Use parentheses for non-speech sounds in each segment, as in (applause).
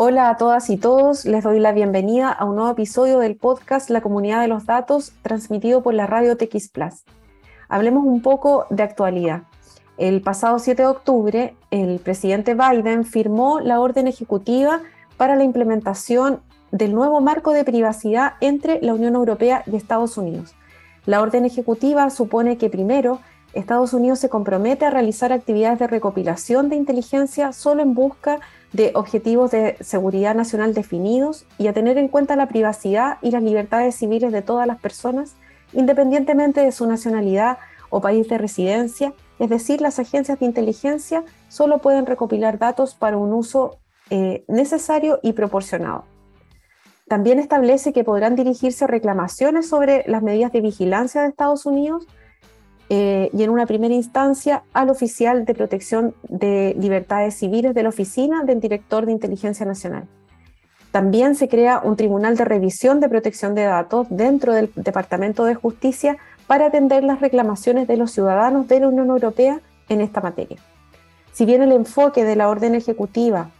Hola a todas y todos, les doy la bienvenida a un nuevo episodio del podcast La Comunidad de los Datos, transmitido por la radio TX Plus. Hablemos un poco de actualidad. El pasado 7 de octubre, el presidente Biden firmó la orden ejecutiva para la implementación del nuevo marco de privacidad entre la Unión Europea y Estados Unidos. La orden ejecutiva supone que primero Estados Unidos se compromete a realizar actividades de recopilación de inteligencia solo en busca de objetivos de seguridad nacional definidos y a tener en cuenta la privacidad y las libertades civiles de todas las personas, independientemente de su nacionalidad o país de residencia, es decir, las agencias de inteligencia solo pueden recopilar datos para un uso eh, necesario y proporcionado. También establece que podrán dirigirse reclamaciones sobre las medidas de vigilancia de Estados Unidos eh, y en una primera instancia al oficial de protección de libertades civiles de la Oficina del Director de Inteligencia Nacional. También se crea un tribunal de revisión de protección de datos dentro del Departamento de Justicia para atender las reclamaciones de los ciudadanos de la Unión Europea en esta materia. Si bien el enfoque de la orden ejecutiva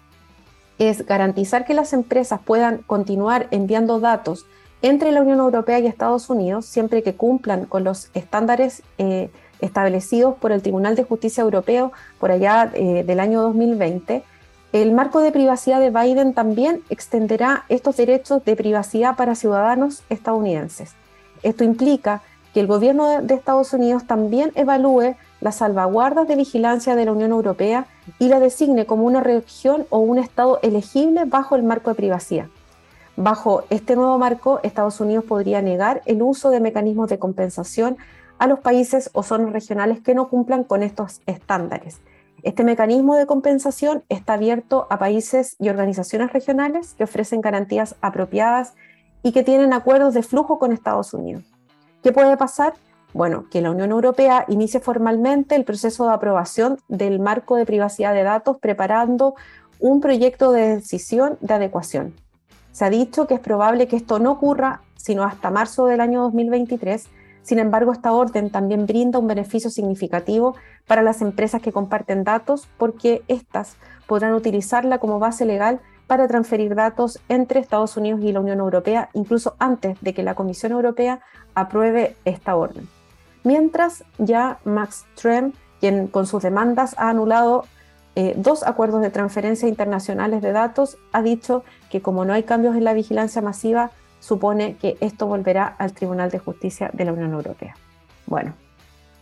es garantizar que las empresas puedan continuar enviando datos entre la Unión Europea y Estados Unidos siempre que cumplan con los estándares eh, establecidos por el Tribunal de Justicia Europeo por allá eh, del año 2020. El marco de privacidad de Biden también extenderá estos derechos de privacidad para ciudadanos estadounidenses. Esto implica que el gobierno de Estados Unidos también evalúe las salvaguardas de vigilancia de la Unión Europea y la designe como una región o un estado elegible bajo el marco de privacidad. Bajo este nuevo marco, Estados Unidos podría negar el uso de mecanismos de compensación a los países o zonas regionales que no cumplan con estos estándares. Este mecanismo de compensación está abierto a países y organizaciones regionales que ofrecen garantías apropiadas y que tienen acuerdos de flujo con Estados Unidos. ¿Qué puede pasar? Bueno, que la Unión Europea inicie formalmente el proceso de aprobación del marco de privacidad de datos preparando un proyecto de decisión de adecuación. Se ha dicho que es probable que esto no ocurra sino hasta marzo del año 2023. Sin embargo, esta orden también brinda un beneficio significativo para las empresas que comparten datos porque éstas podrán utilizarla como base legal para transferir datos entre Estados Unidos y la Unión Europea, incluso antes de que la Comisión Europea apruebe esta orden. Mientras ya Max Trem, quien con sus demandas ha anulado eh, dos acuerdos de transferencia internacionales de datos, ha dicho que como no hay cambios en la vigilancia masiva, supone que esto volverá al Tribunal de Justicia de la Unión Europea. Bueno,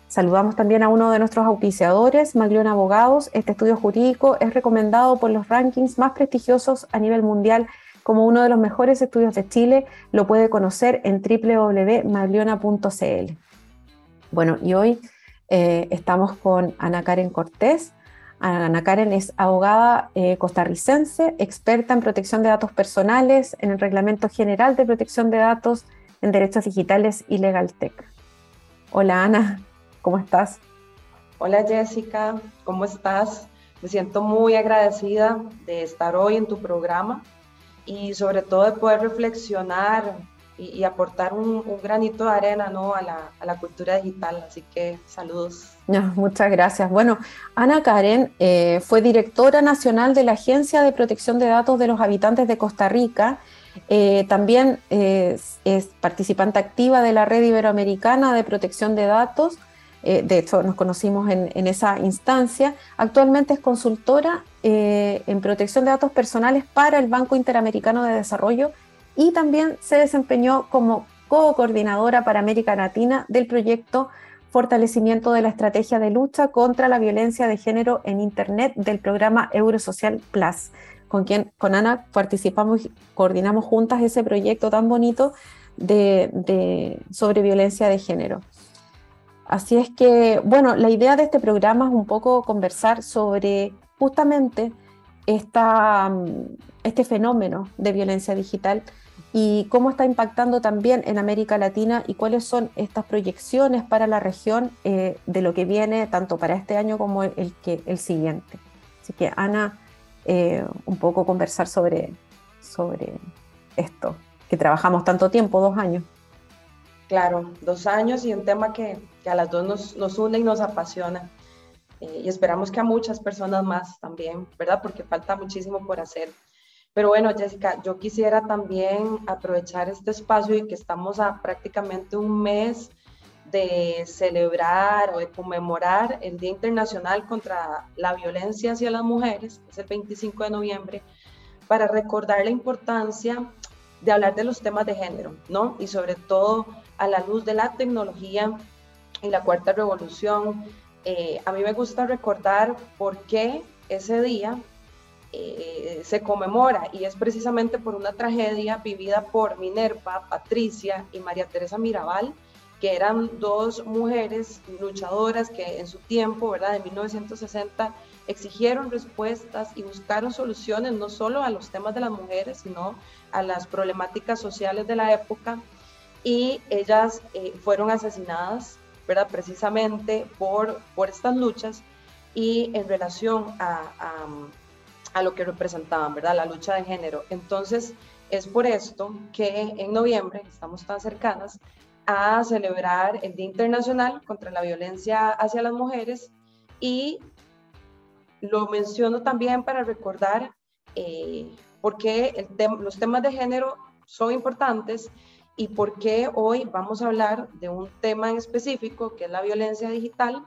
Saludamos también a uno de nuestros auspiciadores, Maglione Abogados. Este estudio jurídico es recomendado por los rankings más prestigiosos a nivel mundial como uno de los mejores estudios de Chile. Lo puede conocer en www.magliona.cl. Bueno, y hoy eh, estamos con Ana Karen Cortés. Ana Karen es abogada eh, costarricense, experta en protección de datos personales, en el Reglamento General de Protección de Datos en Derechos Digitales y Legal Tech. Hola Ana. ¿Cómo estás? Hola Jessica, ¿cómo estás? Me siento muy agradecida de estar hoy en tu programa y sobre todo de poder reflexionar y, aportar un, granito de arena ¿no? a, la, cultura digital. Así que saludos. muchas gracias. Bueno, Ana Karen eh, fue directora nacional de la Agencia de Protección de Datos de los Habitantes de Costa Rica. Eh, también eh, es participante activa de la Red Iberoamericana de Protección de Datos de hecho nos conocimos en, esa instancia, actualmente es consultora en protección de datos personales para el Banco Interamericano de Desarrollo y también se desempeñó como co-coordinadora para América Latina del proyecto Fortalecimiento de la Estrategia de Lucha contra la Violencia de Género en Internet del programa Eurosocial Plus, con quien con Ana participamos coordinamos juntas ese proyecto tan bonito de, sobre violencia de género. Así es que, bueno, la idea de este programa es un poco conversar sobre justamente esta, este fenómeno de violencia digital y cómo está impactando también en América Latina y cuáles son estas proyecciones para la región eh, de lo que viene tanto para este año como el, que, el siguiente. Así que Ana, eh, un poco conversar sobre, sobre esto, que trabajamos tanto tiempo, dos años. Claro, dos años y un tema que, a las dos nos, une y nos apasiona. Eh, y esperamos que a muchas personas más también, ¿verdad? Porque falta muchísimo por hacer. Pero bueno, Jessica, yo quisiera también aprovechar este espacio y que estamos a prácticamente un mes de celebrar o de conmemorar el Día Internacional contra la Violencia hacia las Mujeres, es el 25 de noviembre, para recordar la importancia de hablar de los temas de género, ¿no? Y sobre todo a la luz de la tecnología y la cuarta revolución. Eh, a mí me gusta recordar por qué ese día eh, se conmemora y es precisamente por una tragedia vivida por Minerva, Patricia y María Teresa Mirabal, que eran dos mujeres luchadoras que en su tiempo, ¿verdad? En 1960 exigieron respuestas y buscaron soluciones no solo a los temas de las mujeres, sino a las problemáticas sociales de la época y ellas eh, fueron asesinadas, ¿verdad? Precisamente por, por estas luchas y en relación a lo que representaban, ¿verdad? La lucha de género. Entonces, es por esto que en noviembre, estamos tan cercanas, a celebrar el Día Internacional contra la Violencia hacia las Mujeres y lo menciono también para recordar eh, por qué los temas de género son importantes y por qué hoy vamos a hablar de un tema en específico que es la violencia digital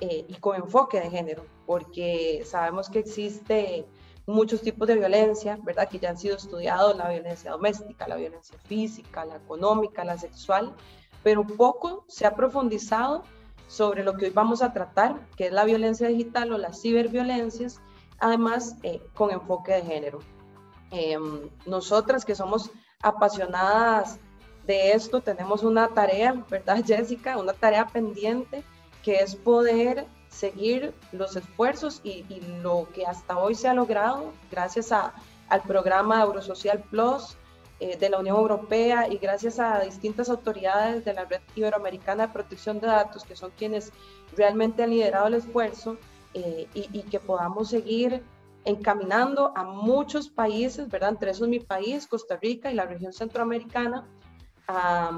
eh, y con enfoque de género, porque sabemos que existe muchos tipos de violencia, ¿verdad? Que ya han sido estudiados, la violencia doméstica, la violencia física, la económica, la sexual, pero poco se ha profundizado sobre lo que hoy vamos a tratar, que es la violencia digital o las ciberviolencias, además eh, con enfoque de género. Em, nosotras que somos apasionadas de esto, tenemos una tarea, ¿verdad, (laughs) Jessica? Una tarea pendiente, que es poder seguir los esfuerzos y, lo que hasta hoy se ha logrado gracias a, al programa Eurosocial Plus eh, de la Unión Europea y gracias a distintas autoridades de la Red Iberoamericana de Protección de Datos, que son quienes realmente han liderado el esfuerzo eh, y, que podamos seguir encaminando a muchos países, ¿verdad? Entre esos mi país, Costa Rica y la región centroamericana, a,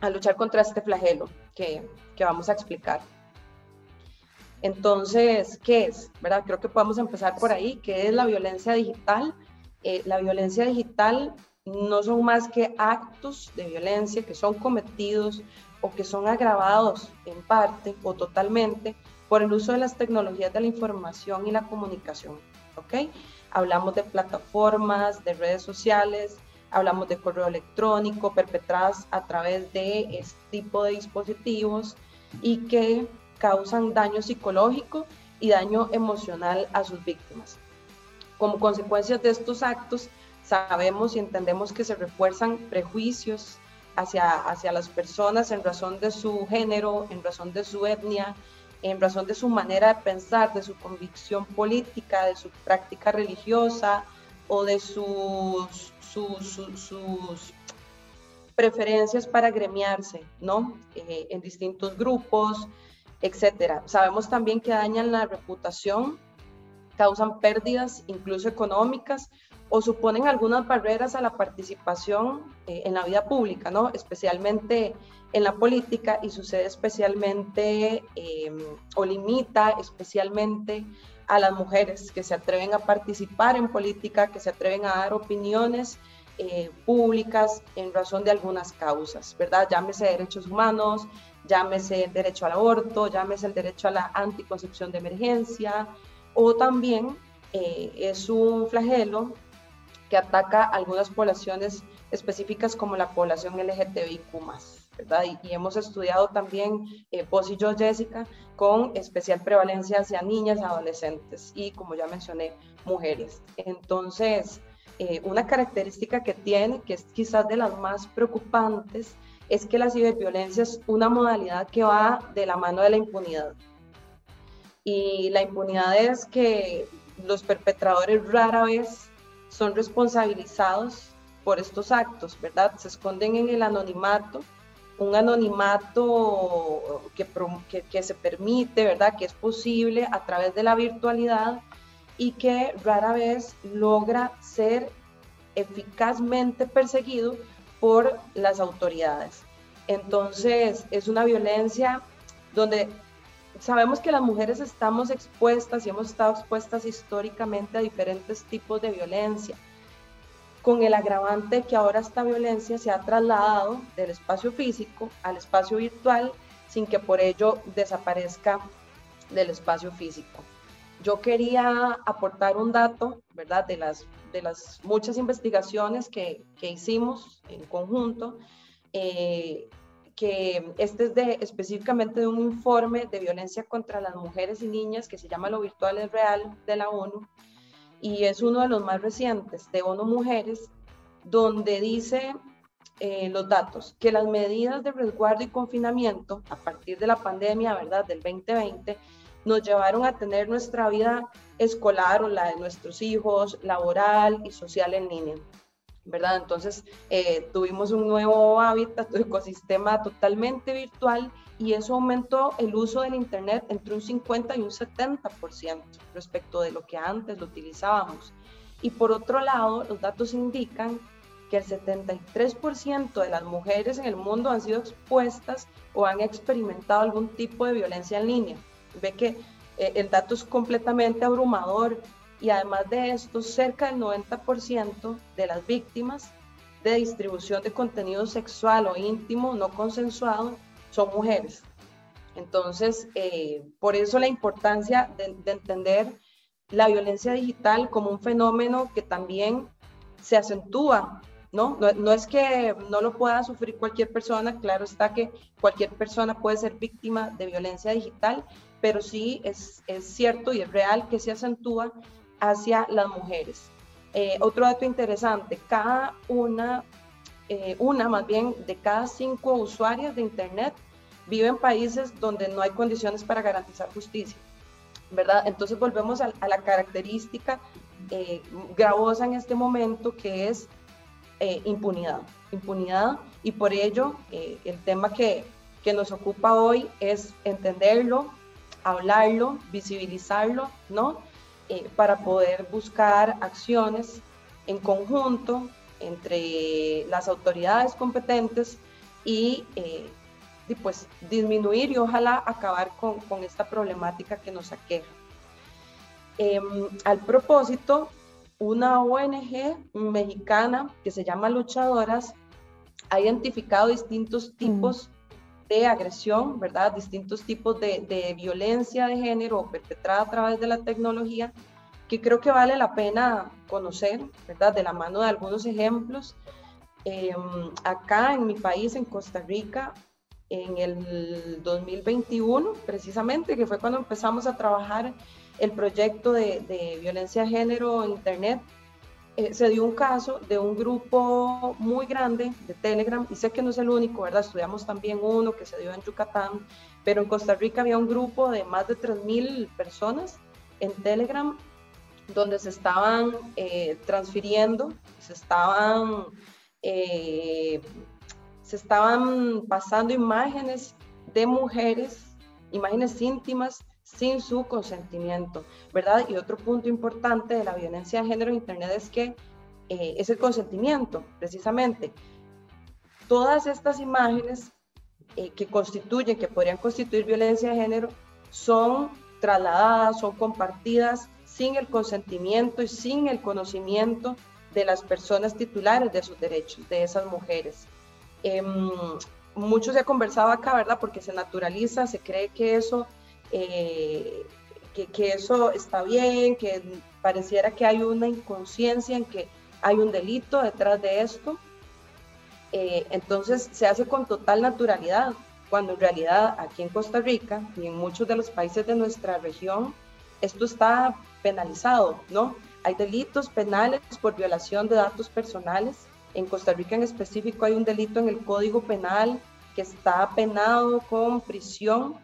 a luchar contra este flagelo que, que vamos a explicar. Entonces, ¿qué es? ¿Verdad? Creo que podemos empezar por ahí. ¿Qué es la violencia digital? Eh, la violencia digital no son más que actos de violencia que son cometidos o que son agravados en parte o totalmente por el uso de las tecnologías de la información y la comunicación. ¿Ok? Hablamos de plataformas, de redes sociales, hablamos de correo electrónico perpetradas a través de este tipo de dispositivos y que causan daño psicológico y daño emocional a sus víctimas. Como consecuencia de estos actos, sabemos y entendemos que se refuerzan prejuicios hacia, hacia las personas en razón de su género, en razón de su etnia, en razón de su manera de pensar, de su convicción política, de su práctica religiosa o de sus, sus, preferencias para gremiarse, ¿no? Eh, en distintos grupos, etcétera. Sabemos también que dañan la reputación, causan pérdidas incluso económicas o suponen algunas barreras a la participación eh, en la vida pública, ¿no? especialmente en la política y sucede especialmente em, o limita especialmente a las mujeres que se atreven a participar en política, que se atreven a dar opiniones eh, públicas en razón de algunas causas, ¿verdad? Llámese derechos humanos, llámese el derecho al aborto, llámese el derecho a la anticoncepción de emergencia, o también eh, es un flagelo que ataca a algunas poblaciones específicas como la población LGTBIQ+. ¿verdad? Y, hemos estudiado también, eh, vos y yo, Jessica, con especial prevalencia hacia niñas, adolescentes y, como ya mencioné, mujeres. Entonces, eh, una característica que tiene, que es quizás de las más preocupantes, es que la ciberviolencia es una modalidad que va de la mano de la impunidad. Y la impunidad es que los perpetradores rara vez son responsabilizados por estos actos, ¿verdad? Se esconden en el anonimato, un anonimato que, que, que, se permite, ¿verdad? Que es posible a través de la virtualidad y que rara vez logra ser eficazmente perseguido por las autoridades. Entonces, es una violencia donde sabemos que las mujeres estamos expuestas y hemos estado expuestas históricamente a diferentes tipos de violencia. con el agravante que ahora esta violencia se ha trasladado del espacio físico al espacio virtual sin que por ello desaparezca del espacio físico. Yo quería aportar un dato, ¿verdad?, de las, de las muchas investigaciones que, que hicimos en conjunto, eh, que este es de, específicamente de un informe de violencia contra las mujeres y niñas que se llama Lo Virtual es Real de la ONU, y es uno de los más recientes de ONU Mujeres, donde dice eh, los datos que las medidas de resguardo y confinamiento a partir de la pandemia, ¿verdad?, del 2020, nos llevaron a tener nuestra vida escolar o la de nuestros hijos, laboral y social en línea. ¿verdad? Entonces eh, tuvimos un nuevo hábitat, un (laughs) ecosistema totalmente virtual y eso aumentó el uso del Internet entre un 50 y un 70% respecto de lo que antes lo utilizábamos. Y por otro lado, los datos indican que el 73% de las mujeres en el mundo han sido expuestas o han experimentado algún tipo de violencia en línea. Ve que eh, el dato es completamente abrumador y además de esto, cerca del 90% de las víctimas de distribución de contenido sexual o íntimo no consensuado son mujeres. Entonces, eh, por eso la importancia de, entender la violencia digital como un fenómeno que también se acentúa, ¿no? ¿no? ¿no? es que no lo pueda sufrir cualquier persona, claro está que cualquier persona puede ser víctima de violencia digital, pero sí es, es cierto y es real que se acentúa hacia las mujeres. Eh, otro dato interesante, cada una, eh, una más bien de cada cinco usuarias de Internet vive en países donde no hay condiciones para garantizar justicia, ¿verdad? Entonces volvemos a, la característica eh, gravosa en este momento que es impunidad, impunidad y por ello el tema que, que nos ocupa hoy es entenderlo, hablarlo, visibilizarlo, ¿no? Eh, para poder buscar acciones en conjunto entre las autoridades competentes y, eh, pues disminuir y ojalá acabar con, con esta problemática que nos aqueja. Em, al propósito, una ONG mexicana que se llama Luchadoras ha identificado distintos tipos de agresión, ¿verdad? Distintos tipos de, violencia de género perpetrada a través de la tecnología, que creo que vale la pena conocer, ¿verdad? De la mano de algunos ejemplos. Em, acá en mi país, en Costa Rica, en el 2021, precisamente, que fue cuando empezamos a trabajar el proyecto de, de violencia de género en Internet, eh, se dio un caso de un grupo muy grande de Telegram, y sé que no es el único, ¿verdad? Estudiamos también uno que se dio en Yucatán, pero en Costa Rica había un grupo de más de 3.000 personas en Telegram donde se estaban eh, transfiriendo, se estaban, eh, se estaban pasando imágenes de mujeres, imágenes íntimas sin su consentimiento, ¿verdad? Y otro punto importante de la violencia de género en Internet es que eh, es el consentimiento, precisamente. Todas estas imágenes eh, que constituyen, que podrían constituir violencia de género, son trasladadas, son compartidas sin el consentimiento y sin el conocimiento de las personas titulares de sus derechos, de esas mujeres. Eh, mucho se ha conversado acá, ¿verdad? Porque se naturaliza, se cree que eso eh, que, eso está bien, que pareciera que hay una inconsciencia en que hay un delito detrás de esto. Eh, entonces se hace con total naturalidad, cuando en realidad aquí en Costa Rica y en muchos de los países de nuestra región, esto está penalizado, ¿no? Hay delitos penales por violación de datos personales. En Costa Rica en específico hay un delito en el Código Penal que está penado con prisión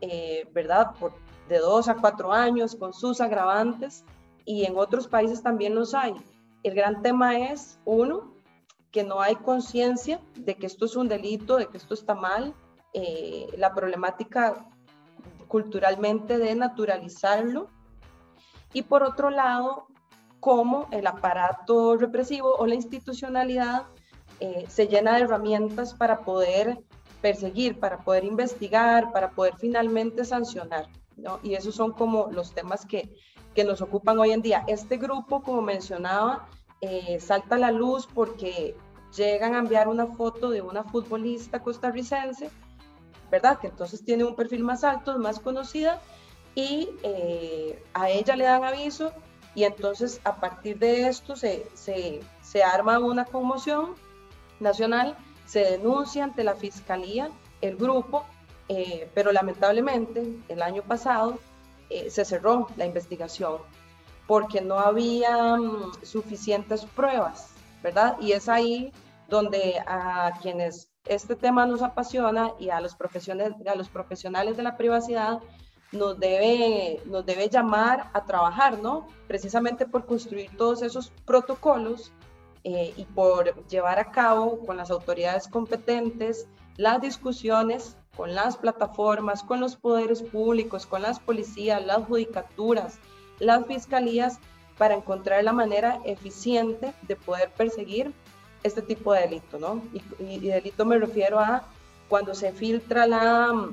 eh, ¿verdad? Por, de dos a cuatro años con sus agravantes y en otros países también los hay. El gran tema es, uno, que no hay conciencia de que esto es un delito, de que esto está mal, eh, la problemática culturalmente de naturalizarlo y por otro lado, cómo el aparato represivo o la institucionalidad eh, se llena de herramientas para poder perseguir, para poder investigar, para poder finalmente sancionar. ¿no? Y esos son como los temas que, que nos ocupan hoy en día. Este grupo, como mencionaba, eh, salta a la luz porque llegan a enviar una foto de una futbolista costarricense, ¿verdad? Que entonces tiene un perfil más alto, más conocida, y eh, a ella le dan aviso y entonces a partir de esto se, se, se arma una conmoción nacional, se denuncia ante la fiscalía el grupo, eh, pero lamentablemente el año pasado eh, se cerró la investigación porque no había mm, suficientes pruebas, ¿verdad? Y es ahí donde a quienes este tema nos apasiona y a los, profesionales, a los profesionales de la privacidad nos debe, nos debe llamar a trabajar, ¿no? Precisamente por construir todos esos protocolos eh, y por llevar a cabo con las autoridades competentes las discusiones con las plataformas, con los poderes públicos, con las policías, las judicaturas, las fiscalías, para encontrar la manera eficiente de poder perseguir este tipo de delito, ¿no? Y, y delito me refiero a cuando se filtra la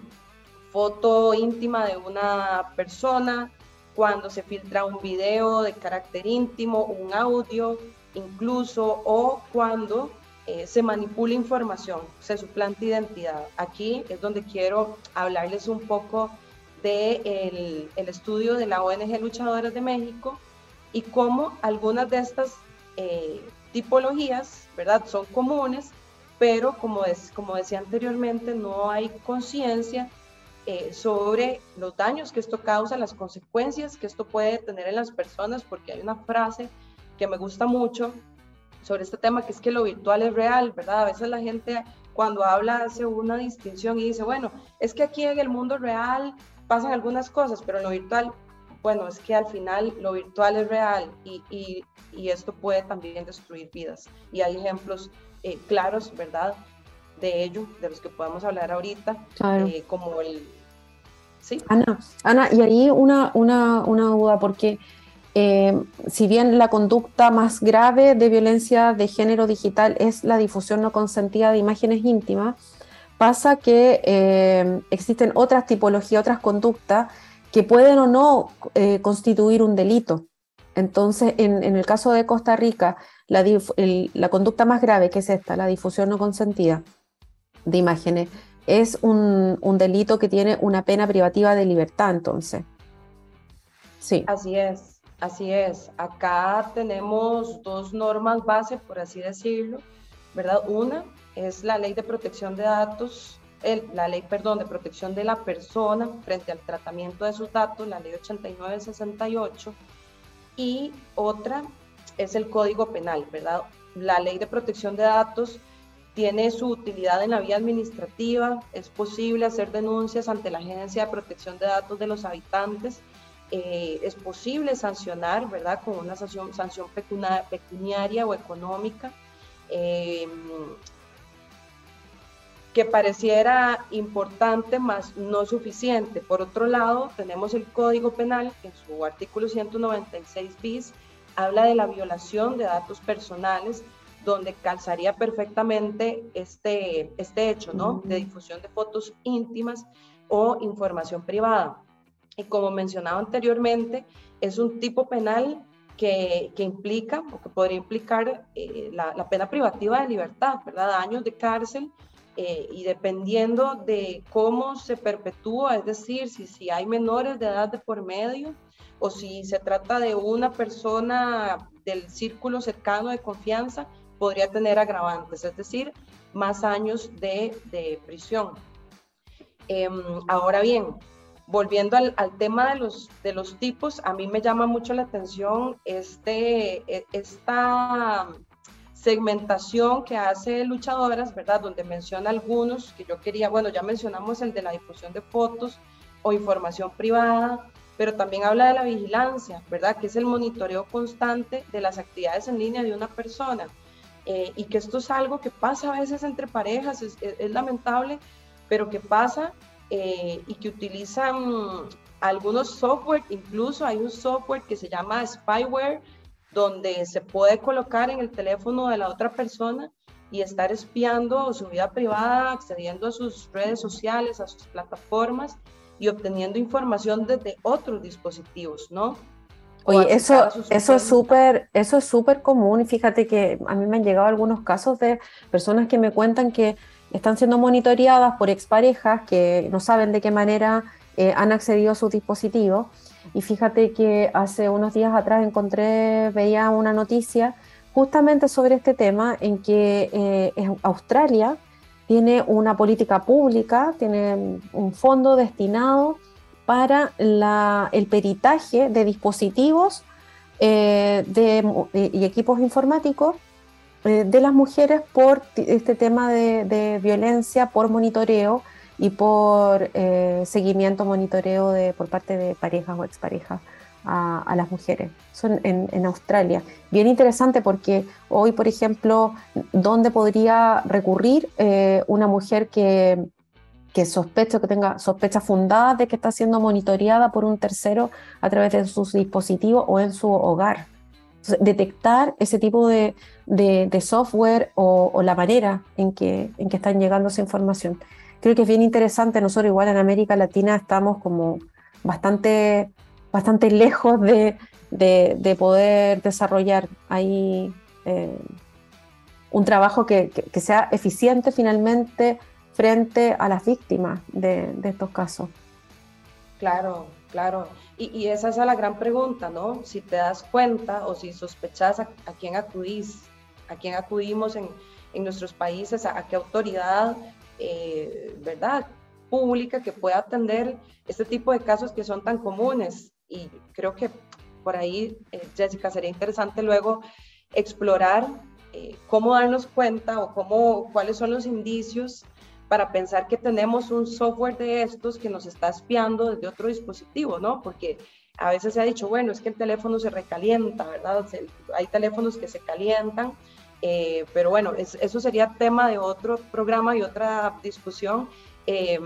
foto íntima de una persona, cuando se filtra un video de carácter íntimo, un audio incluso, o cuando eh, se manipula información, se suplanta identidad. Aquí es donde quiero hablarles un poco del de el estudio de la ONG Luchadores de México y cómo algunas de estas eh, tipologías, ¿verdad? Son comunes, pero como, es, como decía anteriormente, no hay conciencia eh, sobre los daños que esto causa, las consecuencias que esto puede tener en las personas, porque hay una frase que me gusta mucho sobre este tema, que es que lo virtual es real, ¿verdad? A veces la gente cuando habla hace una distinción y dice, bueno, es que aquí en el mundo real pasan algunas cosas, pero en lo virtual, bueno, es que al final lo virtual es real y, y, y esto puede también destruir vidas. Y hay ejemplos eh, claros, ¿verdad? De ello, de los que podemos hablar ahorita, eh, como el, Ana, Ana, y ahí una, una, una duda, porque eh, si bien la conducta más grave de violencia de género digital es la difusión no consentida de imágenes íntimas, pasa que eh, existen otras tipologías, otras conductas que pueden o no eh, constituir un delito. Entonces, en, el caso de Costa Rica, la, la conducta más grave, que es esta, la difusión no consentida de imágenes, es un, delito que tiene una pena privativa de libertad, entonces. Sí. Así es, así es. Acá tenemos dos normas base, por así decirlo, ¿verdad? Una es la ley de protección de datos, el, la ley, perdón, de protección de la persona frente al tratamiento de sus datos, la ley 8968, y otra es el Código Penal, ¿verdad? La ley de protección de datos tiene su utilidad en la vía administrativa, es posible hacer denuncias ante la Agencia de Protección de Datos de los habitantes, eh, es posible sancionar, ¿verdad?, con una sanción, sanción pecuniaria o económica, em, que pareciera importante, más no suficiente. Por otro lado, tenemos el Código Penal, que en su artículo 196 bis habla de la violación de datos personales donde calzaría perfectamente este, este hecho, ¿no? De difusión de fotos íntimas o información privada. Y como mencionaba anteriormente, es un tipo penal que, que implica o que podría implicar eh, la, la, pena privativa de libertad, ¿verdad? Años de cárcel eh, y dependiendo de cómo se perpetúa, es decir, si, si hay menores de edad de por medio o si se trata de una persona del círculo cercano de confianza, podría tener agravantes, es decir, más años de, prisión. Em, ahora bien, volviendo al, tema de los, tipos, a mí me llama mucho la atención este, e, esta segmentación que hace Luchadoras, ¿verdad? Donde menciona algunos que yo quería, bueno, ya mencionamos el de la difusión de fotos o información privada, pero también habla de la vigilancia, ¿verdad? Que es el monitoreo constante de las actividades en línea de una persona. Eh, y que esto es algo que pasa a veces entre parejas, es, lamentable, pero que pasa eh, y que utilizan algunos software, incluso hay un software que se llama spyware, donde se puede colocar en el teléfono de la otra persona y estar espiando su vida privada, accediendo a sus redes sociales, a sus plataformas y obteniendo información desde otros dispositivos, ¿no? Oye, eso, eso es súper, eso es súper común. Fíjate que a mí me han llegado algunos casos de personas que me cuentan que están siendo monitoreadas por exparejas que no saben de qué manera eh, han accedido a su dispositivo. Y fíjate que hace unos días atrás encontré, veía una noticia justamente sobre este tema en que eh, Australia tiene una política pública, tiene un fondo destinado para el peritaje de dispositivos eh, y equipos informáticos eh, de las mujeres por este tema de, violencia, por monitoreo y por eh, seguimiento, monitoreo de, por parte de parejas o exparejas a, las mujeres. Son en, en, Australia. Bien interesante porque hoy, por ejemplo, ¿dónde podría recurrir una mujer que que sospecha, que tenga sospecha fundada de que está siendo monitoreada por un tercero a través de sus dispositivos o en su hogar. detectar ese tipo de, de, software o, la manera en que, en que están llegando esa información. Creo que es bien interesante, nosotros igual en América Latina estamos como bastante, bastante lejos de, de poder desarrollar ahí eh, un trabajo que, que, sea eficiente finalmente frente a las víctimas de, estos casos. Claro, claro. Y, esa es la gran pregunta, ¿no? Si te das cuenta o si sospechas a, quién acudís, a quién acudimos en, nuestros países, a, qué autoridad, eh, ¿verdad? Pública que pueda atender este tipo de casos que son tan comunes. Y creo que por ahí, eh, Jessica, sería interesante luego explorar eh, cómo darnos cuenta o cómo, cuáles son los indicios para pensar que tenemos un software de estos que nos está espiando desde otro dispositivo, ¿no? Porque a veces se ha dicho, bueno, es que el teléfono se recalienta, ¿verdad? hay teléfonos que se calientan, eh, pero bueno, eso sería tema de otro programa y otra discusión. Eh,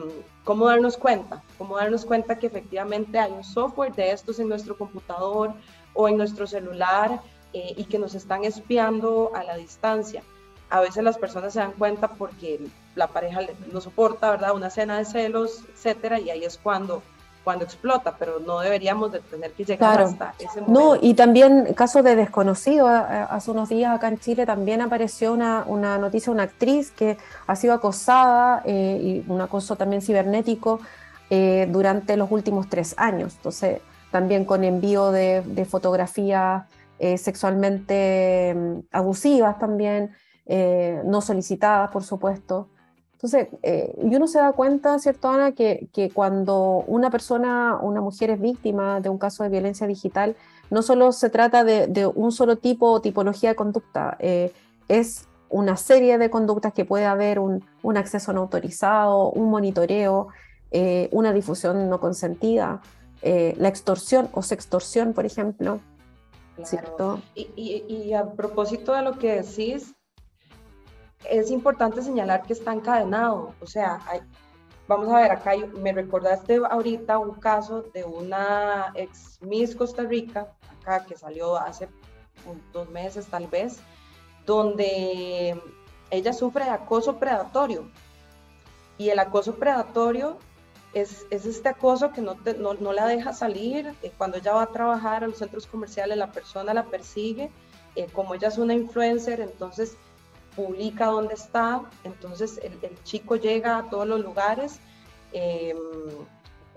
¿Cómo darnos cuenta? ¿Cómo darnos cuenta que efectivamente hay un software de estos en nuestro computador o en nuestro celular eh, y que nos están espiando a la distancia? A veces las personas se dan cuenta porque la pareja no soporta, ¿verdad? Una cena de celos, etcétera, y ahí es cuando cuando explota, pero no deberíamos de tener que llegar hasta ese momento. No, y también caso de desconocido, hace unos días acá en Chile también apareció una, una noticia, una actriz que ha sido acosada, eh, y un acoso también cibernético, eh, durante los últimos tres años, entonces también con envío de, de fotografías eh, sexualmente mm, abusivas también, no solicitadas, por supuesto. Entonces, eh, y uno se da cuenta, ¿cierto, Ana?, que, que, cuando una persona, una mujer es víctima de un caso de violencia digital, no solo se trata de, de un solo tipo o tipología de conducta, eh, es una serie de conductas que puede haber un, un acceso no autorizado, un monitoreo, eh, una difusión no consentida, la extorsión o sextorsión, por ejemplo. ¿cierto? Y, y, y a propósito de lo que decís, es importante señalar que está encadenado, o sea, vamos a ver, acá me recordaste ahorita un caso de una ex Miss Costa Rica, acá que salió hace dos meses tal vez, donde ella sufre de acoso predatorio. Y el acoso predatorio es, es este acoso que no, no, la deja salir. Eh, cuando ella va a trabajar a los centros comerciales, la persona la persigue. Eh, como ella es una influencer, entonces publica dónde está, entonces el, chico llega a todos los lugares. Em,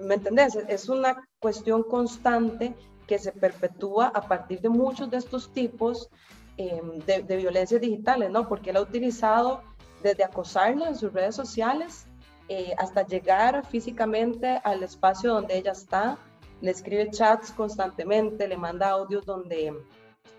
¿Me entendés? Es una cuestión constante que se perpetúa a partir de muchos de estos tipos em, de, violencias digitales, ¿no? Porque él ha utilizado desde acosarla en sus redes sociales eh, hasta llegar físicamente al espacio donde ella está, le escribe chats constantemente, le manda audios donde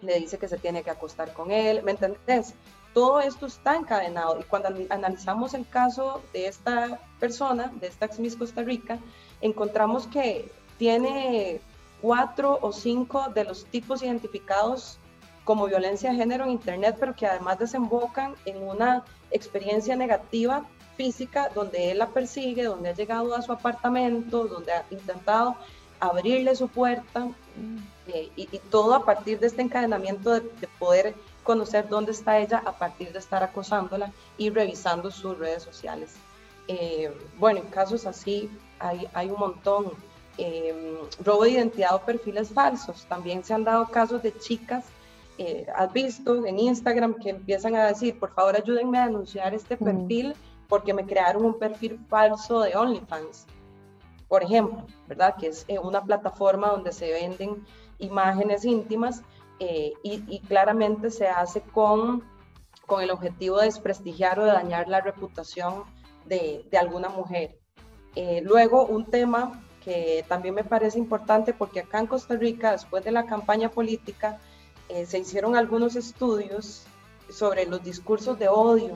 le dice que se tiene que acostar con él, ¿me entendés? Todo esto está encadenado. Y cuando analizamos el caso de esta persona, de esta ex Miss Costa Rica, encontramos que tiene cuatro o cinco de los tipos identificados como violencia de género en Internet, pero que además desembocan en una experiencia negativa física donde él la persigue, donde ha llegado a su apartamento, donde ha intentado abrirle su puerta mm. eh, y, todo a partir de este encadenamiento de, de poder conocer dónde está ella a partir de estar acosándola y revisando sus redes sociales. Eh, bueno, en casos así hay, hay un montón. em, robo de identidad o perfiles falsos. También se han dado casos de chicas, eh, has visto en Instagram, que empiezan a decir, por favor ayúdenme a denunciar este perfil porque me crearon un perfil falso de OnlyFans, por ejemplo, ¿verdad? Que es eh, una plataforma donde se venden imágenes íntimas eh, y, claramente se hace con, con el objetivo de desprestigiar o de dañar la reputación de, de alguna mujer. Eh, luego, un tema que también me parece importante porque acá en Costa Rica, después de la campaña política, se hicieron algunos estudios sobre los discursos de odio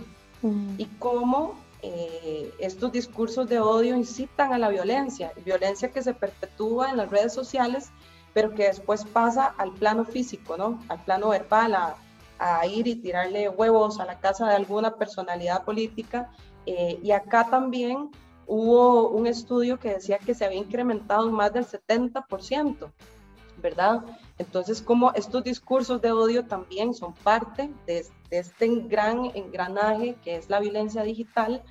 y cómo eh, estos discursos de odio incitan a la violencia, violencia que se perpetúa en las redes sociales, pero que después pasa al plano físico, ¿no? Al plano verbal, a, ir y tirarle huevos a la casa de alguna personalidad política. Eh, y acá también hubo un estudio que decía que se había incrementado en más del 70%, ¿verdad? Entonces, como estos discursos de odio también son parte de, este gran engranaje que es la violencia digital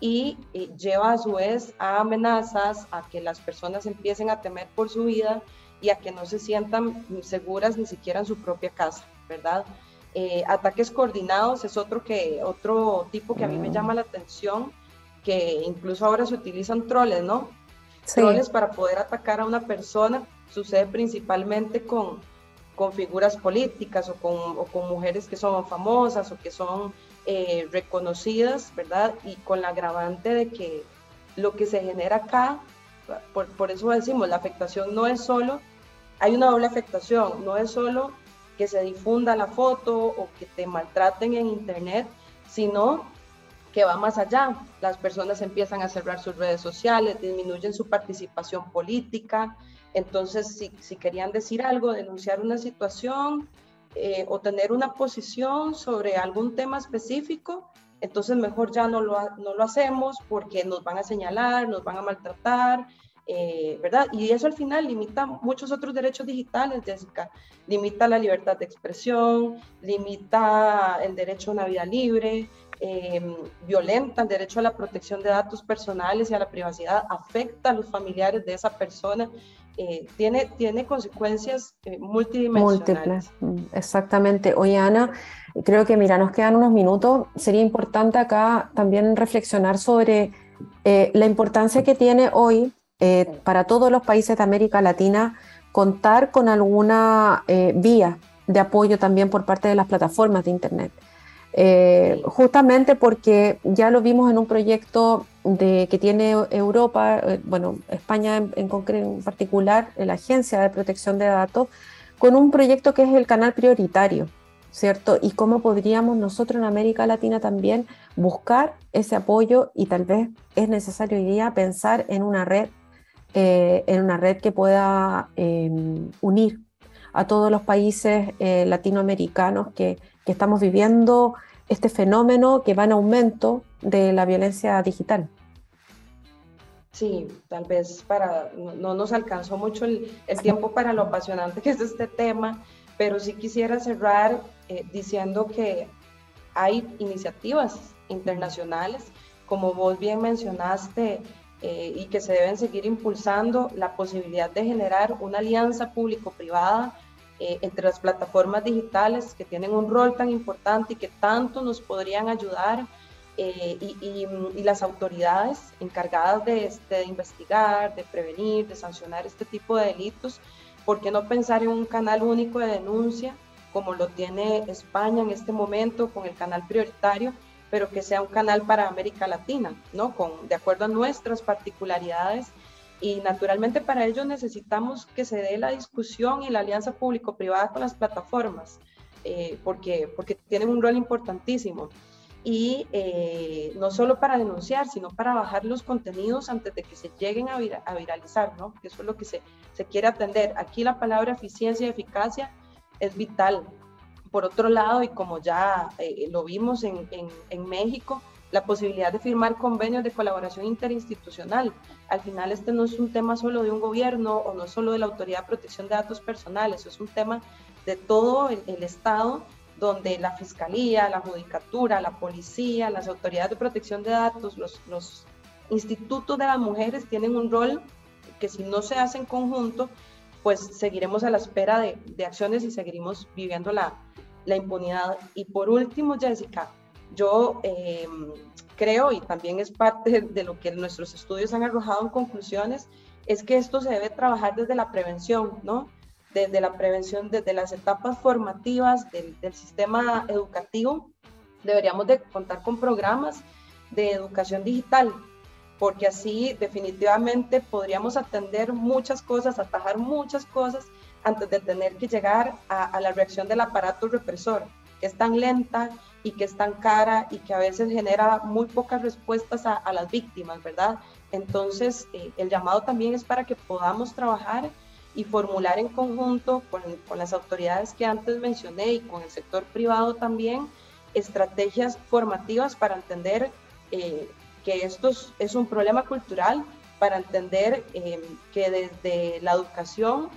y, lleva a su vez a amenazas, a que las personas empiecen a temer por su vida y a que no se sientan seguras ni siquiera en su propia casa, ¿verdad? Eh, ataques coordinados es otro, que, otro tipo que a mí me mm. llama la atención, que incluso ahora se utilizan troles, ¿no? Troles para poder atacar a una persona sucede principalmente con, con figuras políticas o con, o con, mujeres que son famosas o que son eh, reconocidas, ¿verdad? Y con la agravante de que lo que se genera acá, por, por eso decimos, la afectación no es solo, hay una doble afectación, no es solo que se difunda la foto o que te maltraten en internet, sino que va más allá. Las personas empiezan a cerrar sus redes sociales, disminuyen su participación política, entonces, si, querían decir algo, denunciar una situación eh, o tener una posición sobre algún tema específico, entonces mejor ya no lo, no lo hacemos porque nos van a señalar, nos van a maltratar, eh, ¿verdad? Y eso al final limita muchos otros derechos digitales, Jessica. Limita la libertad de expresión, limita el derecho a una vida libre, eh, violenta el derecho a la protección de datos personales y a la privacidad, afecta a los familiares de esa persona. Eh, tiene, tiene consecuencias eh, multidimensionales. Múltiples, exactamente. Oye, Ana, creo que, mira, nos quedan unos minutos. Sería importante acá también reflexionar sobre eh, la importancia que tiene hoy para todos los países de América Latina contar con alguna vía de apoyo también por parte de las plataformas de Internet. Eh, justamente porque ya lo vimos en un proyecto de, que tiene Europa, eh, bueno, España en, en, particular, la Agencia de Protección de Datos, con un proyecto que es el canal prioritario, ¿cierto? Y cómo podríamos nosotros en América Latina también buscar ese apoyo y tal vez es necesario hoy día pensar en una red, eh, en una red que pueda em, unir a todos los países latinoamericanos que que estamos viviendo este fenómeno que va en aumento de la violencia digital. Sí, tal vez para no, nos alcanzó mucho el, tiempo para lo apasionante que es este tema, pero sí quisiera cerrar eh, diciendo que hay iniciativas internacionales, como vos bien mencionaste, eh, y que se deben seguir impulsando la posibilidad de generar una alianza público-privada eh, entre las plataformas digitales que tienen un rol tan importante y que tanto nos podrían ayudar eh, y, las autoridades encargadas este, de, investigar, de prevenir, de sancionar este tipo de delitos, ¿por qué no pensar en un canal único de denuncia como lo tiene España en este momento con el canal prioritario, pero que sea un canal para América Latina, ¿no? Con, de acuerdo a nuestras particularidades y naturalmente para ello necesitamos que se dé la discusión y la alianza público-privada con las plataformas, eh, porque, porque tienen un rol importantísimo. Y eh, no solo para denunciar, sino para bajar los contenidos antes de que se lleguen a, a viralizar, ¿no? Que eso es lo que se, se quiere atender. Aquí la palabra eficiencia y eficacia es vital. Por otro lado, y como ya eh, lo vimos en, en, México, la posibilidad de firmar convenios de colaboración interinstitucional. Al final este no es un tema solo de un gobierno o no solo de la Autoridad de Protección de Datos Personales, es un tema de todo el, Estado donde la Fiscalía, la Judicatura, la Policía, las autoridades de protección de datos, los, los institutos de las mujeres tienen un rol que si no se hace en conjunto, pues seguiremos a la espera de, acciones y seguiremos viviendo la, la, impunidad. Y por último, Jessica, yo eh, creo, y también es parte de lo que nuestros estudios han arrojado en conclusiones, es que esto se debe trabajar desde la prevención, ¿no? Desde la prevención, desde las etapas formativas del, del sistema educativo, deberíamos de contar con programas de educación digital, porque así definitivamente podríamos atender muchas cosas, atajar muchas cosas antes de tener que llegar a, la reacción del aparato represor, que es tan lenta y que es tan cara y que a veces genera muy pocas respuestas a, las víctimas, ¿verdad? Entonces, eh, el llamado también es para que podamos trabajar y formular en conjunto con, las autoridades que antes mencioné y con el sector privado también estrategias formativas para entender eh, que esto es un problema cultural para entender eh, que desde la educación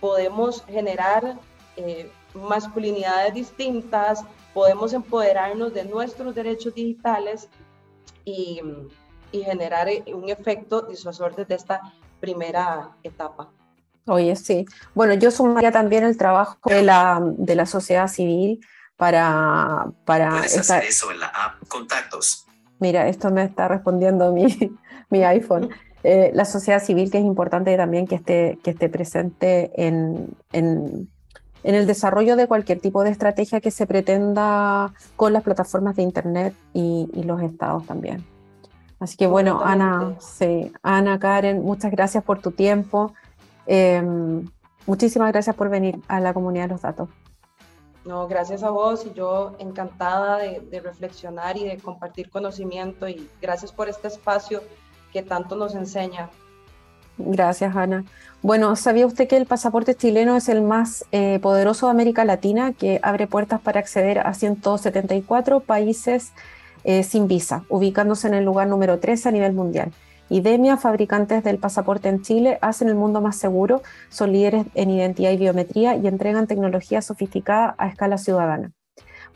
podemos generar eh, masculinidades distintas, podemos empoderarnos de nuestros derechos digitales y, y generar eh, un efecto disuasor desde esta primera etapa. Oye, sí. Bueno, yo sumaría también el trabajo de la, de la sociedad civil para... para Puedes hacer eso en la app Contactos. Mira, esto me está respondiendo mi, (laughs) mi iPhone. Eh, la sociedad civil, que es importante también que esté, que esté presente en, en, en, el desarrollo de cualquier tipo de estrategia que se pretenda con las plataformas de Internet y, y los estados también. Así que bueno, Ana, sí, Ana, Karen, muchas gracias por tu tiempo. Em, muchísimas gracias por venir a la comunidad de los datos. No, gracias a vos y yo encantada de, reflexionar y de compartir conocimiento y gracias por este espacio que tanto nos enseña. Gracias, Ana. Bueno, ¿sabía usted que el pasaporte chileno es el más eh, poderoso de América Latina, que abre puertas para acceder a 174 países eh, sin visa, ubicándose en el lugar número 3 a nivel mundial? IDEMIA, fabricantes del pasaporte en Chile, hacen el mundo más seguro, son líderes en identidad y biometría y entregan tecnología sofisticada a escala ciudadana.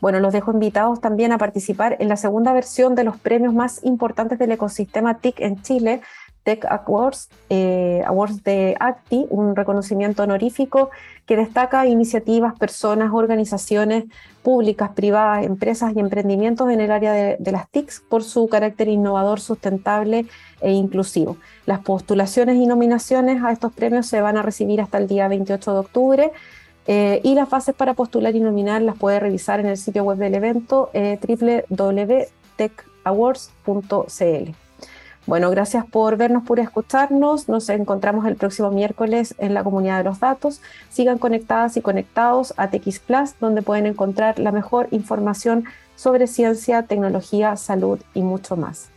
Bueno, los dejo invitados también a participar en la segunda versión de los premios más importantes del ecosistema TIC en Chile, Tech Awards, eh, Awards de ACTI, un reconocimiento honorífico que destaca iniciativas, personas, organizaciones públicas, privadas, empresas y emprendimientos en el área de, las TICs por su carácter innovador, sustentable e inclusivo. Las postulaciones y nominaciones a estos premios se van a recibir hasta el día 28 de octubre. Eh, y las bases para postular y nominar las puede revisar en el sitio web del evento eh, www.techawards.cl. Bueno, gracias por vernos, por escucharnos. Nos encontramos el próximo miércoles en la comunidad de los datos. Sigan conectadas y conectados a TX Plus, donde pueden encontrar la mejor información sobre ciencia, tecnología, salud y mucho más.